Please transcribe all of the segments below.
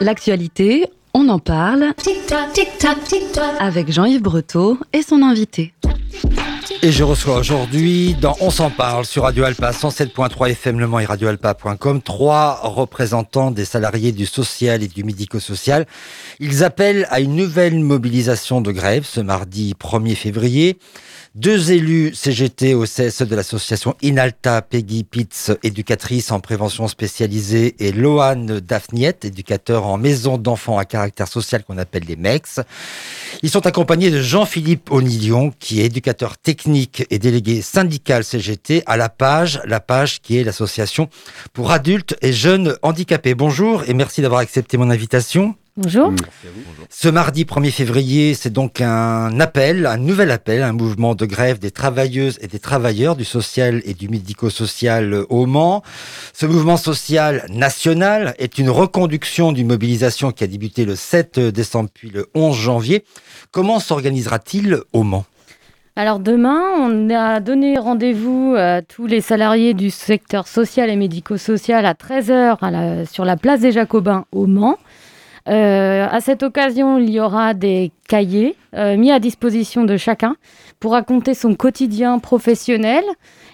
L'actualité, on en parle avec Jean-Yves Breteau et son invité. Et je reçois aujourd'hui dans On s'en parle sur Radio Alpa 107.3 FM Le Mans et trois représentants des salariés du social et du médico-social. Ils appellent à une nouvelle mobilisation de grève ce mardi 1er février. Deux élus CGT au CSE de l'association Inalta, Peggy Pitts, éducatrice en prévention spécialisée, et Loane Daphniette, éducateur en maison d'enfants à caractère social qu'on appelle les MEX. Ils sont accompagnés de Jean-Philippe Onilion, qui est éducateur technique et délégué syndical CGT à la page, la page qui est l'association pour adultes et jeunes handicapés. Bonjour et merci d'avoir accepté mon invitation. Bonjour. Ce mardi 1er février, c'est donc un appel, un nouvel appel, un mouvement de grève des travailleuses et des travailleurs du social et du médico-social au Mans. Ce mouvement social national est une reconduction d'une mobilisation qui a débuté le 7 décembre puis le 11 janvier. Comment s'organisera-t-il au Mans? Alors demain, on a donné rendez-vous à tous les salariés du secteur social et médico-social à 13h sur la place des Jacobins au Mans. Euh, à cette occasion, il y aura des cahiers euh, mis à disposition de chacun pour raconter son quotidien professionnel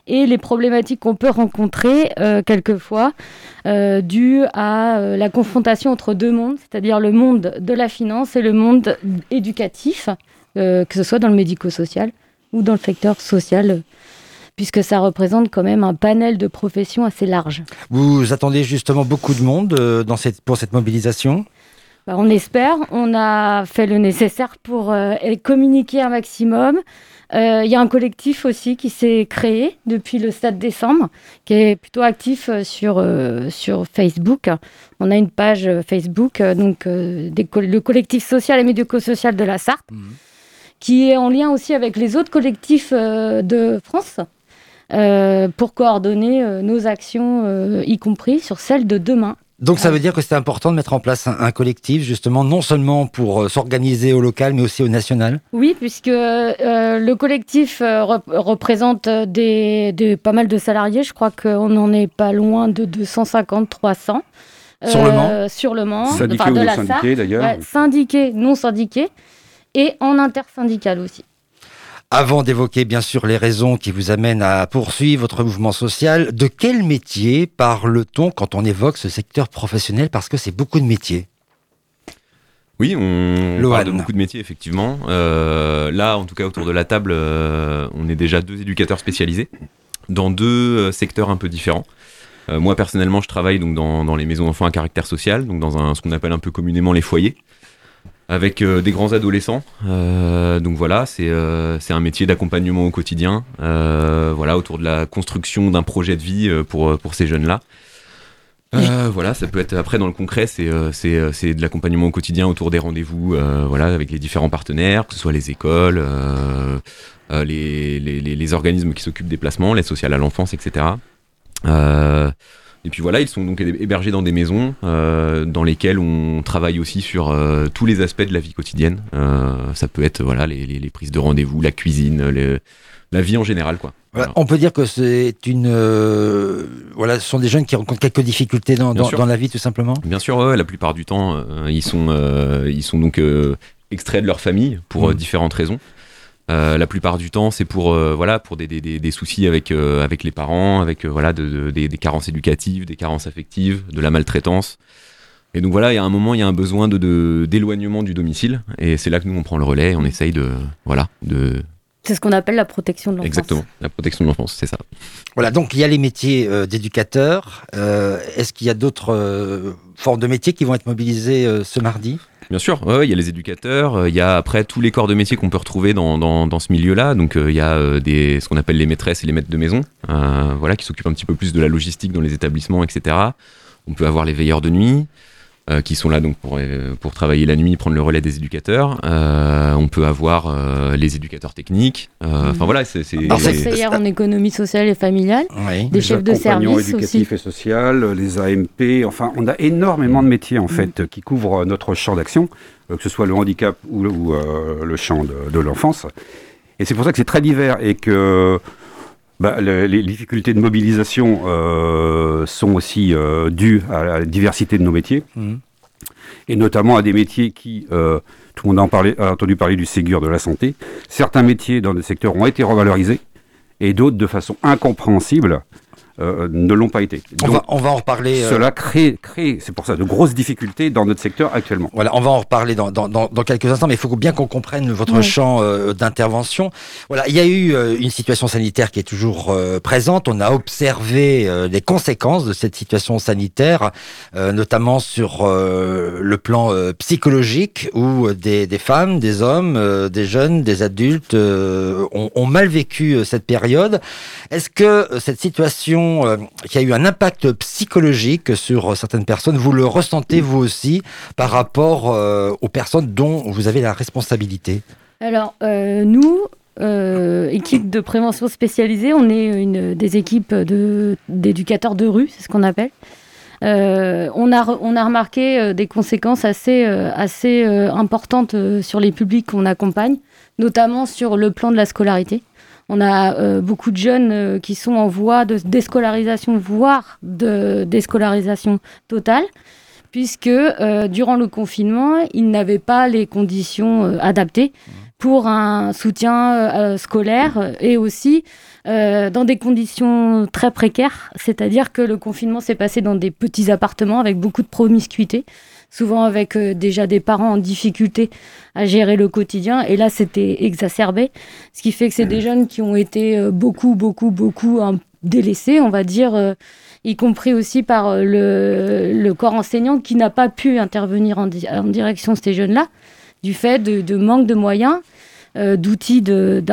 et les problématiques qu'on peut rencontrer euh, quelquefois dues à la confrontation entre deux mondes, c'est-à-dire le monde de la finance et le monde éducatif, que ce soit dans le médico-social ou dans le secteur social puisque ça représente quand même un panel de professions assez large. Vous attendez justement beaucoup de monde pour cette mobilisation? Bah, on espère. On a fait le nécessaire pour euh, communiquer un maximum. Euh, il y a un collectif aussi qui s'est créé depuis le 7 décembre, qui est plutôt actif euh, sur, sur Facebook. On a une page Facebook, donc le collectif social et médico-social de la Sarthe, mhm. qui est en lien aussi avec les autres collectifs de France. pour coordonner nos actions, y compris sur celles de demain. Donc ça veut dire que c'est important de mettre en place un, collectif, justement, non seulement pour euh, s'organiser au local, mais aussi au national Oui, puisque euh, le collectif euh, représente des, pas mal de salariés. Je crois qu'on n'en est pas loin de 250-300. Sur le Mans Sur le Mans. Syndiqués ou non syndiqués d'ailleurs Syndiqués, non syndiqués. Et en intersyndical aussi. Avant d'évoquer bien sûr les raisons qui vous amènent à poursuivre votre mouvement social, de quel métier parle-t-on quand on évoque ce secteur professionnel? Parce que c'est beaucoup de métiers. Oui, on parle de beaucoup de métiers, effectivement. Euh, là, en tout cas, autour de la table, euh, on est déjà deux éducateurs spécialisés dans deux euh, secteurs un peu différents. moi, personnellement, je travaille donc dans, dans les maisons d'enfants à caractère social, donc dans un, ce qu'on appelle un peu communément les foyers avec euh, des grands adolescents. Euh, donc voilà, euh, c'est un métier d'accompagnement au quotidien, voilà, autour de la construction d'un projet de vie pour, pour ces jeunes-là. voilà, ça peut être après dans le concret, c'est c'est de l'accompagnement au quotidien autour des rendez-vous, voilà, avec les différents partenaires, que ce soit les écoles, les, les, les, organismes qui s'occupent des placements, l'aide sociale à l'enfance, etc. Et puis voilà, ils sont donc hébergés dans des maisons euh, dans lesquelles on travaille aussi sur euh, tous les aspects de la vie quotidienne. Euh, ça peut être voilà les, les, les prises de rendez-vous, la cuisine, la vie en général quoi. On peut dire que c'est une euh, voilà, ce sont des jeunes qui rencontrent quelques difficultés dans, dans, dans la vie tout simplement. Bien sûr, ouais, la plupart du temps, ils sont ils sont donc extraits de leur famille pour mmh. différentes raisons. Euh, la plupart du temps, c'est pour euh, voilà pour des, des, des, soucis avec euh, avec les parents, avec voilà de, des, carences éducatives, des carences affectives, de la maltraitance. Et donc voilà, il y a un moment, il y a un besoin de d'éloignement du domicile, et c'est là que nous on prend le relais, on essaye de voilà de c'est ce qu'on appelle la protection de l'enfance. Exactement, la protection de l'enfance, c'est ça. Voilà, donc il y a les métiers d'éducateur. Est-ce qu'il y a d'autres formes de métiers qui vont être mobilisés ce mardi? Bien sûr, il y a les éducateurs, euh, il y a après tous les corps de métier qu'on peut retrouver dans, dans, ce milieu-là. Donc euh, il y a euh, des, ce qu'on appelle les maîtresses et les maîtres de maison, voilà, qui s'occupent un petit peu plus de la logistique dans les établissements, etc. On peut avoir les veilleurs de nuit, euh, qui sont là donc pour, euh, pour travailler la nuit, prendre le relais des éducateurs. Euh, on peut avoir les éducateurs techniques. Enfin mhm. voilà, c'est. Conseillère en économie sociale et familiale, des chefs de service éducatifs et social, les AMP. Enfin, on a énormément de métiers en mhm. fait qui couvrent notre champ d'action, que ce soit le handicap ou, le champ de, de l'enfance. Et c'est pour ça que c'est très divers et que bah, les, difficultés de mobilisation sont aussi dues à la diversité de nos métiers, mmh. et notamment à des métiers qui, tout le monde a, a entendu parler du Ségur de la santé, certains métiers dans le secteur ont été revalorisés, et d'autres de façon incompréhensible euh, ne l'ont pas été. on, va, on, va, en reparler. Euh, cela crée, crée c'est pour ça, de grosses difficultés dans notre secteur actuellement. Voilà, on va en reparler dans, dans, dans, quelques instants, mais il faut bien qu'on comprenne votre champ euh, d'intervention. Voilà, il y a eu une situation sanitaire qui est toujours présente. On a observé les conséquences de cette situation sanitaire, notamment sur le plan psychologique, où des, des, femmes, des hommes, des jeunes, des adultes ont, ont mal vécu cette période. Est-ce que cette situation euh, qui a eu un impact psychologique sur certaines personnes. Vous le ressentez vous aussi par rapport euh, aux personnes dont vous avez la responsabilité Alors, euh, nous, équipe de prévention spécialisée, on est une des équipes d'éducateurs de, rue, c'est ce qu'on appelle. on, a, on a remarqué des conséquences assez, assez importantes sur les publics qu'on accompagne, notamment sur le plan de la scolarité. On a euh, beaucoup de jeunes euh, qui sont en voie de déscolarisation, voire de déscolarisation totale, puisque euh, durant le confinement, ils n'avaient pas les conditions adaptées pour un soutien scolaire et aussi dans des conditions très précaires, c'est-à-dire que le confinement s'est passé dans des petits appartements avec beaucoup de promiscuité souvent avec euh, déjà des parents en difficulté à gérer le quotidien. Et là, c'était exacerbé, ce qui fait que c'est des jeunes qui ont été euh, beaucoup, beaucoup, beaucoup délaissés, on va dire, euh, y compris aussi par le, corps enseignant qui n'a pas pu intervenir en, direction de ces jeunes-là, du fait de, manque de moyens, d'outils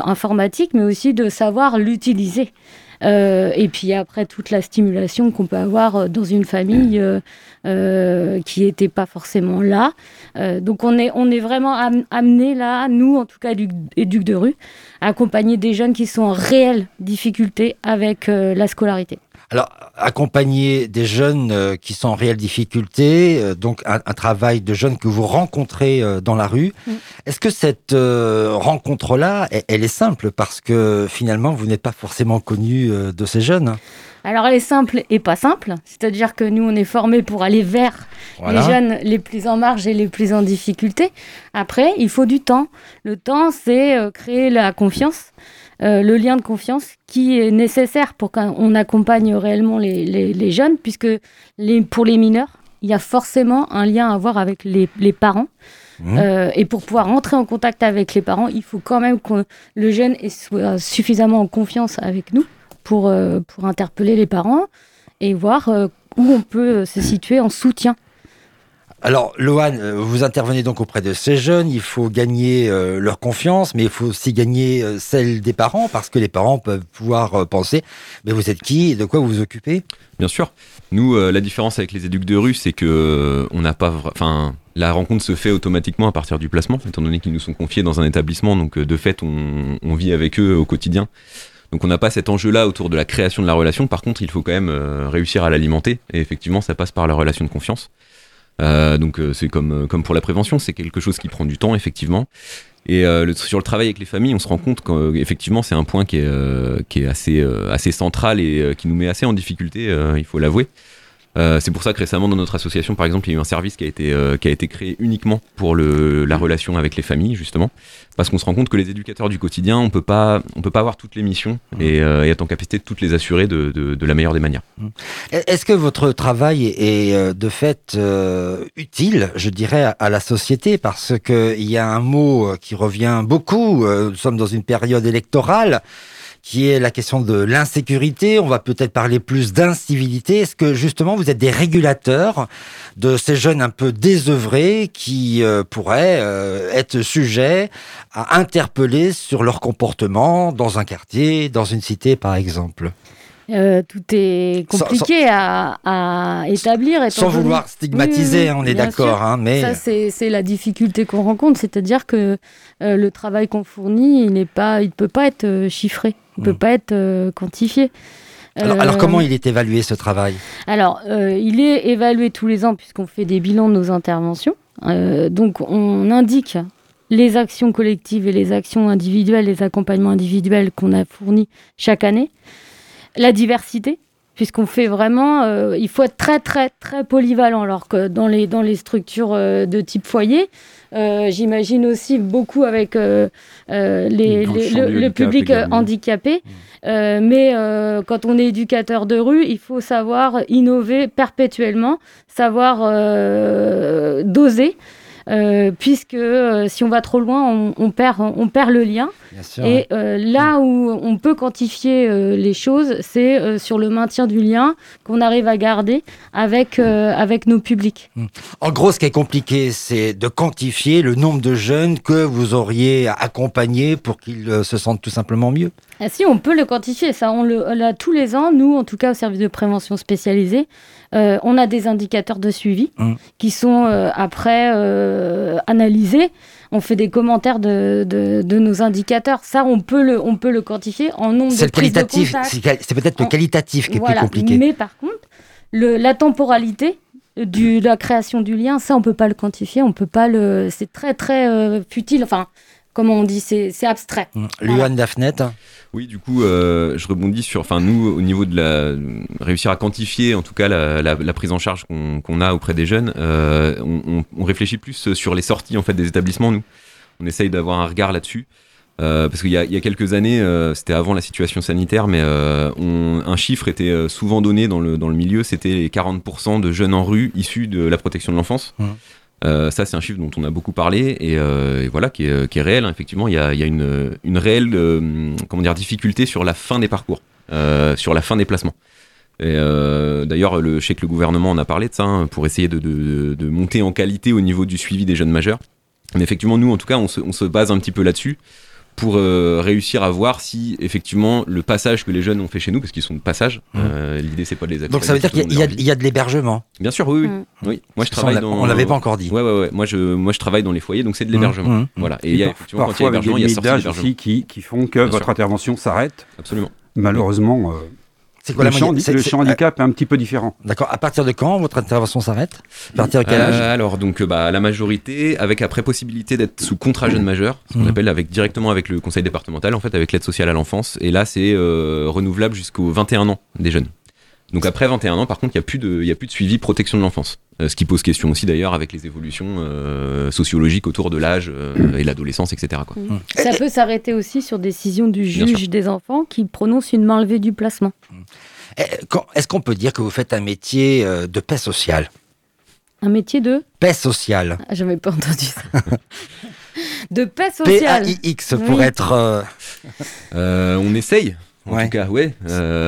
informatiques, mais aussi de savoir l'utiliser. Euh, et puis après, toute la stimulation qu'on peut avoir euh, dans une famille euh, qui n'était pas forcément là. donc on est, on est vraiment amené là, nous en tout cas, éduc de rue, à accompagner des jeunes qui sont en réelle difficulté avec la scolarité. Alors, accompagner des jeunes euh, qui sont en réelle difficulté, euh, donc un, travail de jeunes que vous rencontrez euh, dans la rue. Est-ce que cette rencontre-là, elle, est simple? Parce que finalement, vous n'êtes pas forcément connu de ces jeunes alors elle est simple et pas simple, c'est-à-dire que nous on est formés pour aller vers les jeunes les plus en marge et les plus en difficulté. Après, il faut du temps. Le temps, c'est créer la confiance. Euh, le lien de confiance qui est nécessaire pour qu'on accompagne réellement les, jeunes, puisque pour les mineurs, il y a forcément un lien à avoir avec les, parents. Mmh. Euh, et pour pouvoir entrer en contact avec les parents, il faut quand même que le jeune soit suffisamment en confiance avec nous pour, euh, pour interpeller les parents et voir où on peut se situer en soutien alors, Lohan, euh, vous intervenez donc auprès de ces jeunes. Il faut gagner euh, leur confiance, mais il faut aussi gagner euh, celle des parents, parce que les parents peuvent pouvoir penser Mais vous êtes qui de quoi vous vous occupez? Bien sûr. Nous, la différence avec les éducs de rue, c'est que on n'a pas. Enfin, la rencontre se fait automatiquement à partir du placement, étant donné qu'ils nous sont confiés dans un établissement. Donc, de fait, on vit avec eux au quotidien. Donc on n'a pas cet enjeu-là autour de la création de la relation. Par contre, il faut quand même réussir à l'alimenter. Et effectivement, ça passe par la relation de confiance. Euh, donc euh, c'est comme, euh, comme pour la prévention, c'est quelque chose qui prend du temps effectivement. Et sur le travail avec les familles, on se rend compte qu'effectivement c'est un point qui est, qui est assez, assez central et qui nous met assez en difficulté, il faut l'avouer. Euh, c'est pour ça que récemment dans notre association, par exemple, il y a eu un service qui a été, euh, qui a été créé uniquement pour le, la relation avec les familles, justement, parce qu'on se rend compte que les éducateurs du quotidien, on peut pas, on peut pas avoir toutes les missions mmh. et, euh, et, être en capacité de toutes les assurer de, de, de la meilleure des manières. Mmh. Est-ce que votre travail est de fait utile, je dirais, à la société, parce qu'il y a un mot qui revient beaucoup. nous sommes dans une période électorale qui est la question de l'insécurité. On va peut-être parler plus d'incivilité. Est-ce que justement vous êtes des régulateurs de ces jeunes un peu désœuvrés qui euh, pourraient euh, être sujets à interpeller sur leur comportement dans un quartier, dans une cité par exemple? Euh, tout est compliqué à, établir. Sans vouloir stigmatiser, on est d'accord. Hein, mais... Ça, c'est la difficulté qu'on rencontre, c'est-à-dire que le travail qu'on fournit, il ne peut pas être chiffré. Ne peut mm. pas être euh, quantifié. Alors, alors, comment il est évalué ce travail? Alors, euh, il est évalué tous les ans puisqu'on fait des bilans de nos interventions. Euh, donc, on indique les actions collectives et les actions individuelles, les accompagnements individuels qu'on a fournis chaque année. La diversité, puisqu'on fait vraiment, euh, il faut être très très très polyvalent, alors que dans les, dans les structures euh, de type foyer, euh, j'imagine aussi beaucoup avec les, le, public handicapé. Mmh. mais quand on est éducateur de rue, il faut savoir innover perpétuellement, savoir doser. Euh, puisque euh, si on va trop loin, on, perd, on perd le lien. et euh, là où on peut quantifier les choses, c'est sur le maintien du lien qu'on arrive à garder avec, avec nos publics. Hmm. En gros, ce qui est compliqué, c'est de quantifier le nombre de jeunes que vous auriez accompagnés pour qu'ils se sentent tout simplement mieux. Ah, si, on peut le quantifier. Ça, on le, tous les ans, nous, en tout cas au service de prévention spécialisé, euh, on a des indicateurs de suivi mmh. qui sont euh, après euh, analysés. On fait des commentaires de, de, nos indicateurs. Ça, on peut le, on peut le quantifier en nombre de qualitatif, C'est peut-être le qualitatif qui est plus compliqué. Mais par contre, le, la temporalité de la création du lien, ça, on peut pas le quantifier. On peut pas le. C'est très très futile. Enfin, comment on dit, c'est abstrait. Mmh. Luan Daphnet oui, du coup, euh, je rebondis sur, enfin, nous, au niveau de la réussir à quantifier, en tout cas, la, prise en charge qu'on a auprès des jeunes, euh, on, réfléchit plus sur les sorties en fait des établissements. Nous, on essaye d'avoir un regard là-dessus. Euh, parce qu'il y, a quelques années, c'était avant la situation sanitaire, mais un chiffre était souvent donné dans le, dans le milieu, c'était les 40% de jeunes en rue issus de la protection de l'enfance. Mmh. Euh, ça, c'est un chiffre dont on a beaucoup parlé et, euh, voilà, qui est, qui est, réel. Hein. Effectivement, il y a, y a une, une, réelle euh, comment dire, difficulté sur la fin des parcours, sur la fin des placements. D'ailleurs, je sais que le gouvernement en a parlé de ça hein, pour essayer de, de, de, monter en qualité au niveau du suivi des jeunes majeurs. Mais effectivement, nous, en tout cas, on se, on se base un petit peu là-dessus pour euh, réussir à voir si effectivement le passage que les jeunes ont fait chez nous, parce qu'ils sont de passage, mmh. euh, l'idée c'est pas de les accompagner. Donc ça veut dire qu'il y, y, a de l'hébergement. Bien sûr, oui, oui. Mmh. oui. Moi je travaille on dans. On l'avait pas encore dit. Ouais, ouais, ouais. Moi je, moi je travaille dans les foyers, donc c'est de l'hébergement. Mmh. Voilà. Et, il y a effectivement quand il y a hébergement, il y a. Qui, qui font que votre intervention s'arrête. Absolument. Malheureusement. Euh, le, champ, le champ handicap est un petit peu différent. D'accord. À partir de quand votre intervention s'arrête? À partir de quel âge? Euh, Alors, donc, bah, la majorité, avec après possibilité d'être sous contrat jeune majeur, ce qu'on mmh. appelle avec, directement avec le conseil départemental, en fait, avec l'aide sociale à l'enfance. Et là, c'est euh, renouvelable jusqu'aux 21 ans des jeunes. Donc après 21 ans, par contre, il n'y a, plus de, a plus de suivi protection de l'enfance. Euh, ce qui pose question aussi d'ailleurs avec les évolutions sociologiques autour de l'âge et l'adolescence, etc. Quoi. Mmh. Ça peut s'arrêter aussi sur décision du juge des enfants qui prononce une main levée du placement. Mmh. Est-ce qu'on peut dire que vous faites un métier euh, de paix sociale? Un métier de? Paix sociale. Ah, J'avais pas entendu ça. de paix sociale. P-A-I-X pour être. Euh, euh, on essaye. En tout cas, ouais.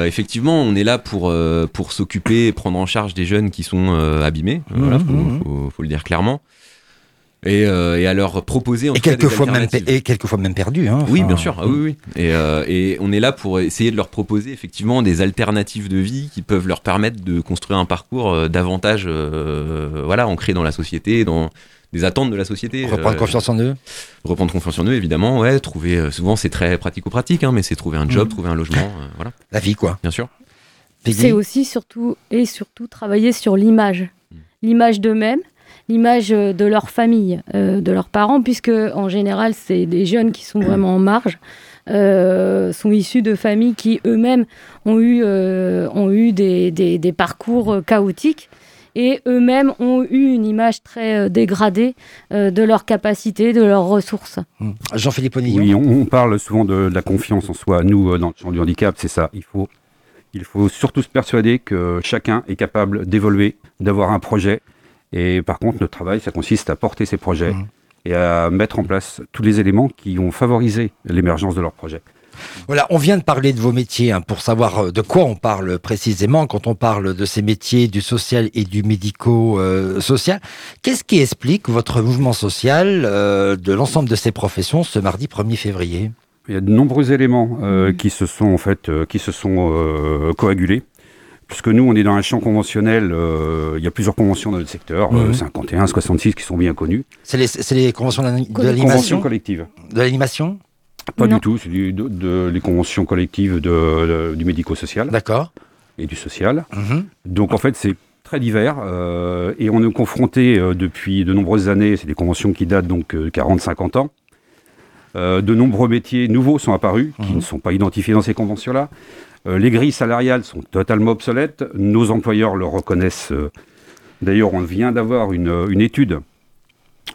effectivement, on est là pour, pour s'occuper et prendre en charge des jeunes qui sont abîmés. Il voilà, mmh, mmh, mmh. faut, le dire clairement. Et, euh, et, à leur proposer en et quelquefois même et quelquefois même perdu hein, oui bien sûr. Ah, oui oui. Et, euh, et, on est là pour essayer de leur proposer effectivement des alternatives de vie qui peuvent leur permettre de construire un parcours euh, davantage euh, voilà ancré dans la société dans des attentes de la société reprendre confiance en eux reprendre confiance en eux évidemment ouais trouver souvent c'est très pratico-pratique hein, mais c'est trouver un job mmh. trouver un logement voilà la vie quoi bien sûr c'est aussi surtout et surtout travailler sur l'image mmh. l'image d'eux-mêmes l'image de leur famille, euh, de leurs parents, puisque en général, c'est des jeunes qui sont vraiment en marge. Euh, sont issus de familles qui eux-mêmes ont eu, euh, ont eu des, des, parcours chaotiques et eux-mêmes ont eu une image très dégradée de leurs capacités, de leurs ressources. Mmh. Jean-Philippe Onillon Oui, on, parle souvent de, de, la confiance en soi. Nous, dans le champ du handicap, c'est ça. Il faut, il faut surtout se persuader que chacun est capable d'évoluer, d'avoir un projet et par contre, notre travail, ça consiste à porter ces projets mmh. et à mettre en place tous les éléments qui ont favorisé l'émergence de leurs projets. Voilà, on vient de parler de vos métiers hein, pour savoir euh, de quoi on parle précisément quand on parle de ces métiers du social et du médico-social. Qu'est-ce qui explique votre mouvement social euh, de l'ensemble de ces professions ce mardi 1er février? Il y a de nombreux éléments euh, mmh. qui se sont en fait qui se sont coagulés puisque nous, on est dans un champ conventionnel, euh, il y a plusieurs conventions dans notre secteur, 51, 66 mhm. qui sont bien connues. C'est les, conventions de l'animation collective. De l'animation? Pas du tout, c'est de, les conventions collectives du médico-social. D'accord. Et du social. Mhm. Donc en fait, c'est très divers et on est confronté depuis de nombreuses années, c'est des conventions qui datent donc 40-50 ans. de nombreux métiers nouveaux sont apparus, qui mhm. ne sont pas identifiés dans ces conventions-là. les grilles salariales sont totalement obsolètes. Nos employeurs le reconnaissent. D'ailleurs, on vient d'avoir une, une étude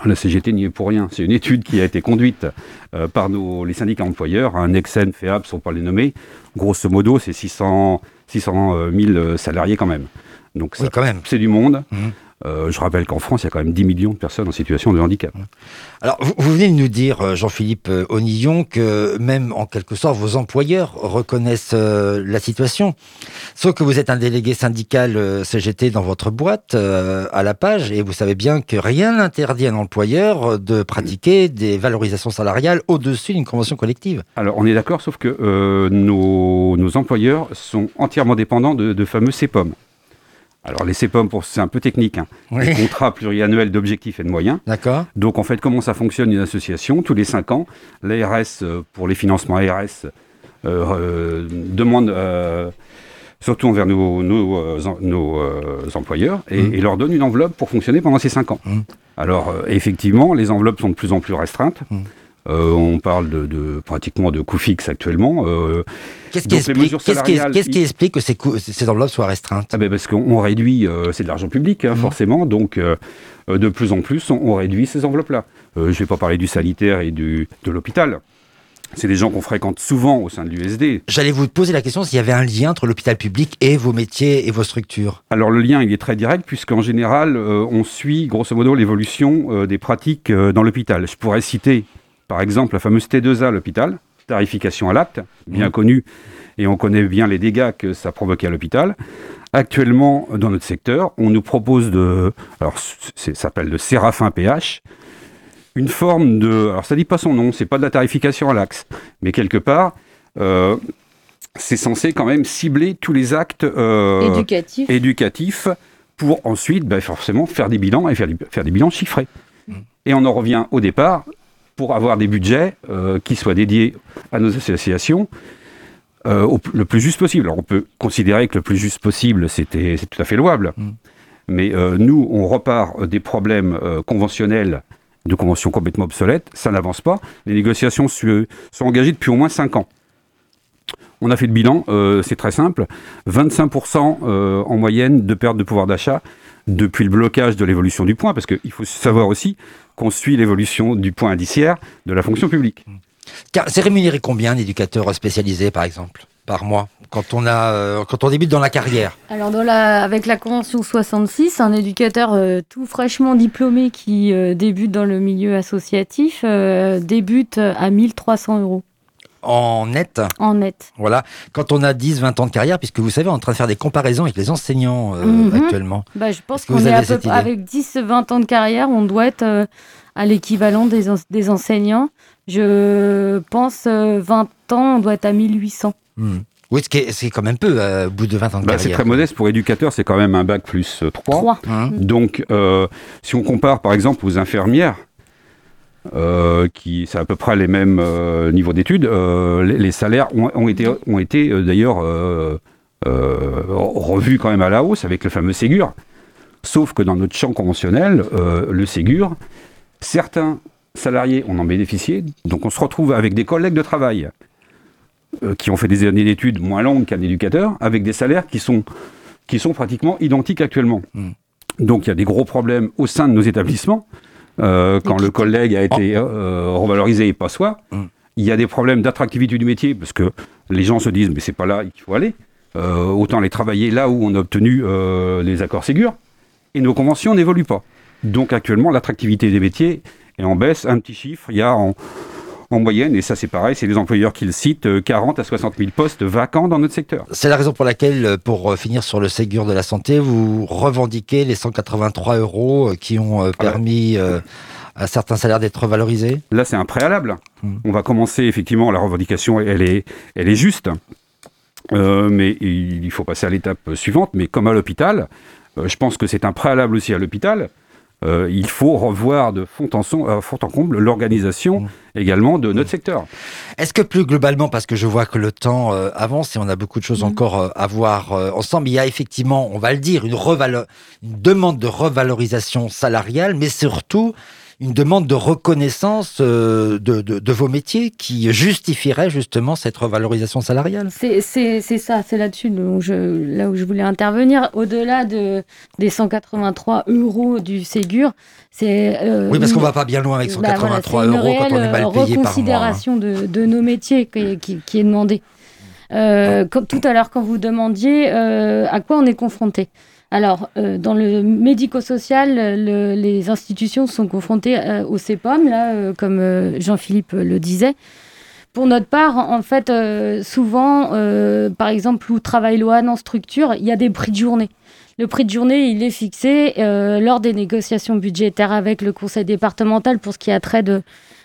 la CGT n'y est pour rien. C'est une étude qui a été conduite euh, par nos, les syndicats employeurs, un Exen, FEAB, sont pas les nommer. Grosso modo, c'est 600, 600 000 salariés quand même. Donc c'est du monde. Mmh. Euh, je rappelle qu'en France, il y a quand même 10 millions de personnes en situation de handicap. Alors, vous, venez de nous dire, euh, Jean-Philippe euh, Onillon, que même en quelque sorte, vos employeurs reconnaissent la situation. Sauf que vous êtes un délégué syndical CGT dans votre boîte, à la page, et vous savez bien que rien n'interdit à un employeur de pratiquer des valorisations salariales au-dessus d'une convention collective. Alors, on est d'accord, sauf que nos, employeurs sont entièrement dépendants de, de fameux CEPOM. Alors les CEPOM, c'est un peu technique, hein. les contrats pluriannuels d'objectifs et de moyens. D'accord. Donc en fait, comment ça fonctionne une association? Tous les cinq ans, l'ARS, euh, pour les financements ARS, euh, euh, demande, surtout envers nos, employeurs, mmh. et, leur donne une enveloppe pour fonctionner pendant ces cinq ans. Mmh. Alors effectivement, les enveloppes sont de plus en plus restreintes. Mmh. Euh, on parle de, pratiquement de coûts fixes actuellement. Euh, qu'est-ce qui, explique, que ces, enveloppes soient restreintes ah ben Parce qu'on réduit, euh, c'est de l'argent public hein, mmh. forcément, donc de plus en plus on, réduit ces enveloppes-là. je ne vais pas parler du sanitaire et du, de l'hôpital. C'est des gens qu'on fréquente souvent au sein de l'USD. J'allais vous poser la question s'il y avait un lien entre l'hôpital public et vos métiers et vos structures. Alors le lien, il est très direct puisqu'en général, on suit grosso modo l'évolution des pratiques dans l'hôpital. Je pourrais citer par exemple, la fameuse T2A à l'hôpital, tarification à l'acte, bien mmh. connue, et on connaît bien les dégâts que ça provoquait à l'hôpital. Actuellement, dans notre secteur, on nous propose de, alors ça s'appelle le Séraphin PH, une forme de, alors ça dit pas son nom, c'est pas de la tarification à l'axe, mais quelque part, euh, c'est censé quand même cibler tous les actes euh, éducatifs. pour ensuite, ben, forcément, faire des bilans et faire, faire des bilans chiffrés. Mmh. Et on en revient au départ, pour avoir des budgets euh, qui soient dédiés à nos associations euh, le plus juste possible. Alors on peut considérer que le plus juste possible, c'était c'est tout à fait louable. Mm. Mais euh, nous, on repart des problèmes conventionnels, de conventions complètement obsolètes, ça n'avance pas. Les négociations sont engagées depuis au moins 5 ans. On a fait le bilan, c'est très simple. 25% en moyenne de perte de pouvoir d'achat depuis le blocage de l'évolution du point, parce qu'il faut savoir aussi qu'on suit l'évolution du point indiciaire de la fonction publique. C'est rémunéré combien un éducateur spécialisé, par exemple, par mois quand on, a, euh, quand on débute dans la carrière? Alors, dans la, avec la Convention 66, un éducateur euh, tout fraîchement diplômé qui euh, débute dans le milieu associatif débute à 1300 euros en net. En net. Voilà. Quand on a 10, 20 ans de carrière, puisque vous savez, on est en train de faire des comparaisons avec les enseignants euh, mhm. actuellement. Bah, je pense qu'on est à peu, avec 10, 20 ans de carrière, on doit être euh, à l'équivalent des, des, enseignants. Je pense 20 euh, ans, on doit être à 1800. Hmm. Oui, c'est quand même peu au bout de 20 ans de bah, carrière. C'est très modeste pour éducateur, c'est quand même un bac plus 3. 3. Hein Donc, si on compare par exemple aux infirmières, euh, qui c'est à peu près les mêmes euh, niveaux d'études. Euh, les, salaires ont, été, ont été d'ailleurs revus quand même à la hausse avec le fameux Ségur. Sauf que dans notre champ conventionnel, le Ségur, certains salariés en ont bénéficié, donc on se retrouve avec des collègues de travail qui ont fait des années d'études moins longues qu'un éducateur, avec des salaires qui sont, qui sont pratiquement identiques actuellement. Hmm. Donc il y a des gros problèmes au sein de nos établissements. Euh, quand le collègue a été euh, revalorisé et pas soi. Mm. Il y a des problèmes d'attractivité du métier parce que les gens se disent mais c'est pas là qu'il faut aller. Euh, autant les travailler là où on a obtenu les accords Ségur et nos conventions n'évoluent pas. Donc actuellement l'attractivité des métiers est en baisse. Un petit chiffre, il y a en, en moyenne, et ça c'est pareil, c'est les employeurs qui le citent, 40 à 60 000 postes vacants dans notre secteur. C'est la raison pour laquelle, pour finir sur le Ségur de la santé, vous revendiquez les 183 euros qui ont euh, ah bah. permis euh, à certains salaires d'être valorisés Là c'est un préalable. Hmm. On va commencer effectivement, la revendication elle est, elle est juste, euh, mais il faut passer à l'étape suivante, mais comme à l'hôpital, je pense que c'est un préalable aussi à l'hôpital. Euh, il faut revoir de fond en, son, euh, fond en comble l'organisation mmh. également de notre secteur. Est-ce que plus globalement, parce que je vois que le temps euh, avance et on a beaucoup de choses mmh. encore à voir ensemble, il y a effectivement, on va le dire, une, une demande de revalorisation salariale, mais surtout une demande de reconnaissance euh, de, de, vos métiers qui justifierait justement cette revalorisation salariale. C'est ça, c'est là-dessus là où je voulais intervenir. Au-delà de, des 183 euros du Ségur, c'est... Euh, oui, parce qu'on va pas bien loin avec 183 bah, euros quand on est mal payé par mois. Hein. reconsidération de, de nos métiers qui, qui, qui est demandée. Euh, comme tout à l'heure, quand vous demandiez euh, à quoi on est confronté? Alors, euh, dans le médico-social, les institutions sont confrontées euh, au CEPOM, là, euh, comme Jean-Philippe le disait. Pour notre part, en fait, souvent, par exemple, où travaille l'OAN en structure, il y a des prix de journée. Le prix de journée, il est fixé lors des négociations budgétaires avec le conseil départemental pour ce qui a trait de,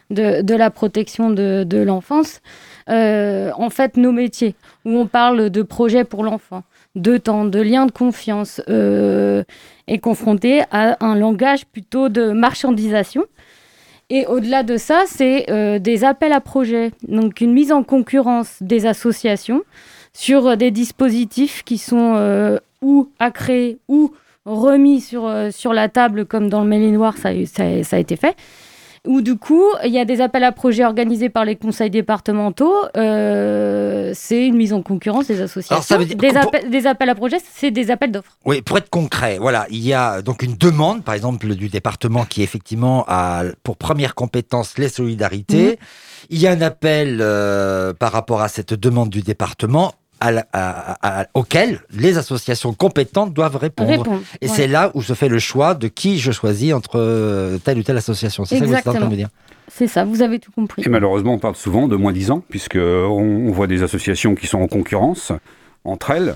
de, la protection de, de l'enfance. en fait, nos métiers, où on parle de projets pour l'enfant, de temps, de lien de confiance, euh, est confronté à un langage plutôt de marchandisation. Et au-delà de ça, c'est euh, des appels à projets, donc une mise en concurrence des associations sur des dispositifs qui sont euh, ou à créer ou remis sur, sur la table, comme dans le Mail Noir, ça, ça a été fait où du coup, il y a des appels à projets organisés par les conseils départementaux. Euh, c'est une mise en concurrence des associations. des, appels, à projets, c'est des appels d'offres. Oui, pour être concret, voilà, il y a donc une demande, par exemple, du département qui effectivement a pour première compétence les solidarités. Mhm. Il y a un appel euh, par rapport à cette demande du département à, auxquelles les associations compétentes doivent répondre. et c'est là où se fait le choix de qui je choisis entre euh, telle ou telle association. C'est ça que vous êtes en train de me dire c'est ça, vous avez tout compris. Et malheureusement, on parle souvent de moins 10 ans, puisqu'on on voit des associations qui sont en concurrence entre elles.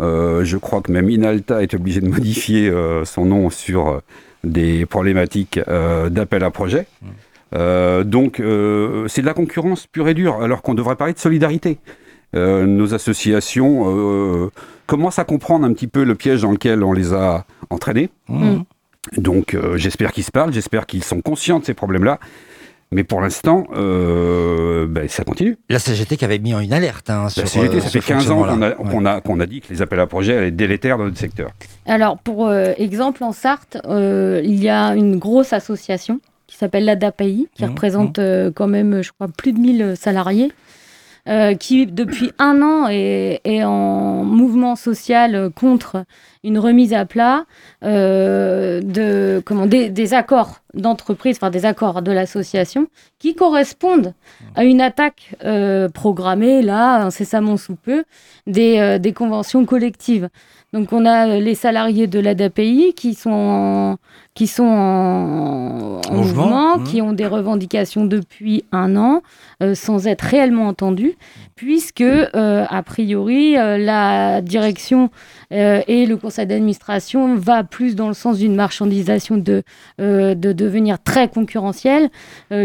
Euh, je crois que même Inalta est obligé de modifier euh, son nom sur des problématiques d'appel à projet. Mmh. donc, c'est de la concurrence pure et dure, alors qu'on devrait parler de solidarité. Euh, nos associations euh, commencent à comprendre un petit peu le piège dans lequel on les a entraînés. Mmh. Donc euh, j'espère qu'ils se parlent, j'espère qu'ils sont conscients de ces problèmes-là. Mais pour l'instant, ben, ça continue. La CGT qui avait mis en une alerte. Hein, la CGT, ça fait 15 ans qu'on a, qu'on a, dit que les appels à projets allaient délétères dans notre secteur. Alors, pour exemple, en Sarthe, il y a une grosse association qui s'appelle l'ADAPI, qui mmh. représente mmh. quand même, je crois, plus de 1000 salariés. Euh, qui depuis un an est, en mouvement social contre une remise à plat euh, de, comment, des, accords d'entreprise, enfin des accords de l'association, qui correspondent à une attaque euh, programmée, là, incessamment sous peu, des, des conventions collectives. Donc on a les salariés de l'ADAPI qui sont en, qui sont en, mouvement, mmh. qui ont des revendications depuis un an, euh, sans être réellement entendus, puisque, euh, a priori, euh, la direction et le conseil d'administration va plus dans le sens d'une marchandisation de, de devenir très concurrentiel,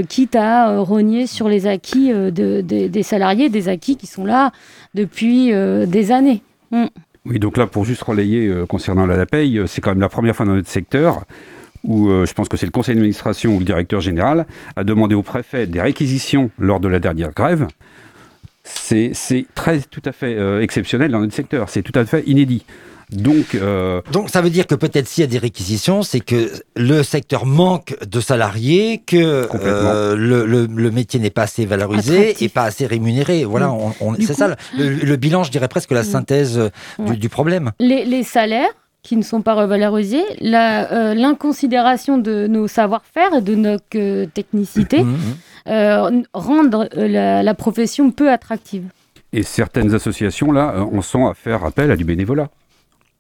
quitte à rogner sur les acquis de, des salariés, des acquis qui sont là depuis des années. Mmh. Oui, donc là, pour juste relayer concernant la paye, c'est quand même la première fois dans notre secteur où euh, je pense que c'est le conseil d'administration ou le directeur général, a demandé au préfet des réquisitions lors de la dernière grève. C'est très tout à fait euh, exceptionnel dans notre secteur, c'est tout à fait inédit. Donc, euh, Donc ça veut dire que peut-être s'il y a des réquisitions, c'est que le secteur manque de salariés, que le, métier n'est pas assez valorisé et pas assez rémunéré. Voilà, mm. c'est ça le, bilan, je dirais presque la mm. synthèse du, problème. Les, les salaires qui ne sont pas revalorisés, euh, l'inconsidération de nos savoir-faire et de notre euh, technicité mmh, euh, rendent la, profession peu attractive. Et certaines associations, là, en sont à faire appel à du bénévolat.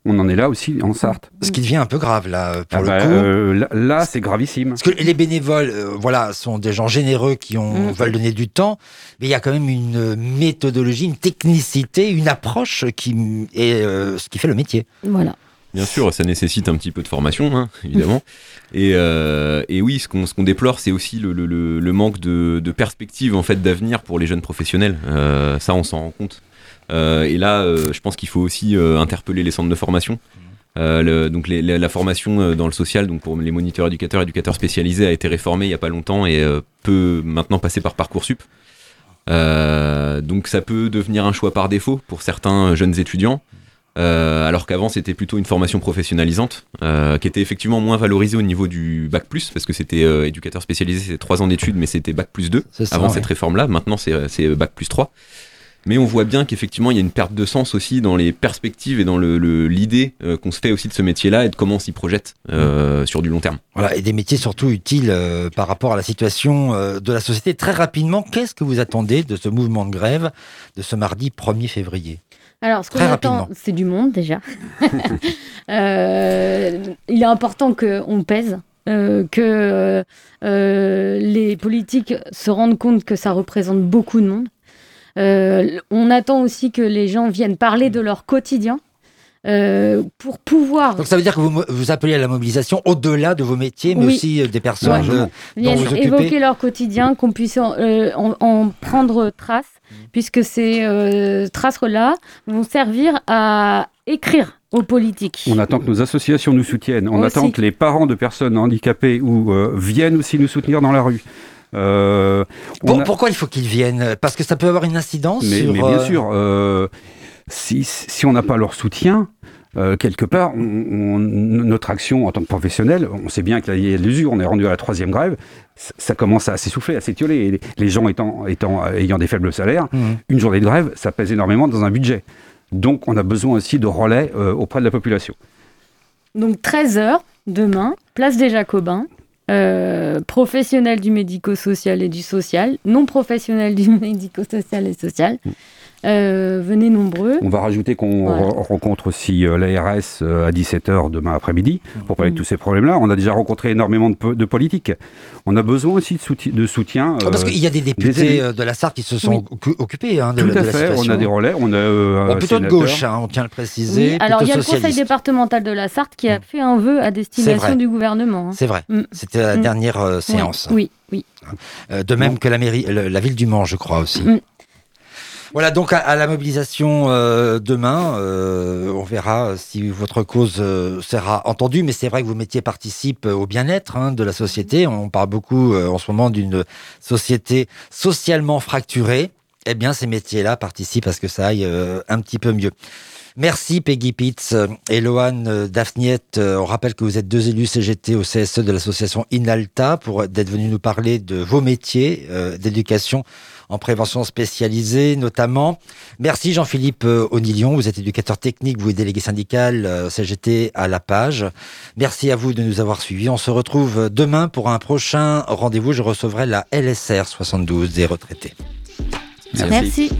On en est là aussi en Sarthe. Ce qui devient un peu grave là pour ah le bah, coup. là, c'est gravissime. Parce que les bénévoles, voilà, sont des gens généreux qui ont, mmh. veulent donner du temps, mais il y a quand même une méthodologie, une technicité, une approche qui est ce qui fait le métier. Voilà. Bien sûr, ça nécessite un petit peu de formation, hein, évidemment. Et, euh, et, oui, ce qu'on ce déplore, c'est aussi le, le, le, manque de, de, perspective, en fait, d'avenir pour les jeunes professionnels. Euh, ça, on s'en rend compte. Euh, et là, je pense qu'il faut aussi interpeller les centres de formation. donc la formation dans le social, donc pour les moniteurs éducateurs, éducateurs spécialisés, a été réformée il n'y a pas longtemps et peut maintenant passer par parcoursup. donc ça peut devenir un choix par défaut pour certains jeunes étudiants. Euh, alors qu'avant c'était plutôt une formation professionnalisante euh, qui était effectivement moins valorisée au niveau du bac plus parce que c'était euh, éducateur spécialisé c'était 3 ans d'études mais c'était bac plus 2 avant cette réforme là maintenant c'est bac plus 3 mais on voit bien qu'effectivement il y a une perte de sens aussi dans les perspectives et dans l'idée le, qu'on se fait aussi de ce métier là et de comment on s'y projette mm. sur du long terme. Voilà et des métiers surtout utiles par rapport à la situation de la société. Très rapidement qu'est-ce que vous attendez de ce mouvement de grève de ce mardi 1er février? Alors, ce qu'on attend, c'est du monde déjà. Euh, il est important qu'on pèse, euh, que euh, les politiques se rendent compte que ça représente beaucoup de monde. on attend aussi que les gens viennent parler de leur quotidien. pour pouvoir. Donc ça veut dire que vous, vous appelez à la mobilisation au-delà de vos métiers, mais aussi des personnes Viennent évoquer leur quotidien, qu'on puisse en, prendre trace puisque ces euh, traces-là vont servir à écrire aux politiques. On attend que nos associations nous soutiennent. On attend que les parents de personnes handicapées ou, euh, viennent aussi nous soutenir dans la rue. Euh, pourquoi il faut qu'ils viennent? Parce que ça peut avoir une incidence mais, sur... Mais bien sûr, si, si, on n'a pas leur soutien, euh, quelque part, notre action en tant que professionnel, on sait bien qu'il y a l'usure, on est rendu à la troisième grève, ça commence à s'essouffler, à s'étioler. Les gens étant, étant, ayant des faibles salaires, mmh. une journée de grève, ça pèse énormément dans un budget. Donc on a besoin aussi de relais euh, auprès de la population. Donc 13h demain, place des Jacobins. Euh, professionnels du médico-social et du social, non professionnels du médico-social et social. Mmh. Euh, venez nombreux. On va rajouter qu'on rencontre aussi euh, l'ARS euh, à 17h demain après-midi pour parler de tous ces problèmes-là. On a déjà rencontré énormément de, de politiques. On a besoin aussi de, soutien. Ah, parce qu'il y a des députés de la Sarthe qui se sont occupés hein, de, Tout à fait, on a des relais. On a plutôt de gauche, hein, on tient à le préciser. alors il y a le conseil départemental de la Sarthe qui a mm. fait un vœu à destination du gouvernement. Hein. C'est vrai, mm. c'était la mm. dernière séance. Oui, oui. de même que la mairie, la ville du Mans, je crois aussi. Voilà, donc à, la mobilisation euh, demain, euh, on verra si votre cause euh, sera entendue, mais c'est vrai que vos métiers participent au bien-être hein, de la société. On parle beaucoup en ce moment d'une société socialement fracturée. Eh bien, ces métiers-là participent à ce que ça aille un petit peu mieux. Merci Peggy Pitts et Lohan Daphniette. On rappelle que vous êtes deux élus CGT au CSE de l'association Inalta pour d'être venus nous parler de vos métiers d'éducation en prévention spécialisée notamment. Merci Jean-Philippe euh, Onilion, vous êtes éducateur technique, vous êtes délégué syndical euh, CGT à La Page. Merci à vous de nous avoir suivis. On se retrouve demain pour un prochain rendez-vous. Je recevrai la LSR 72 des retraités. Merci.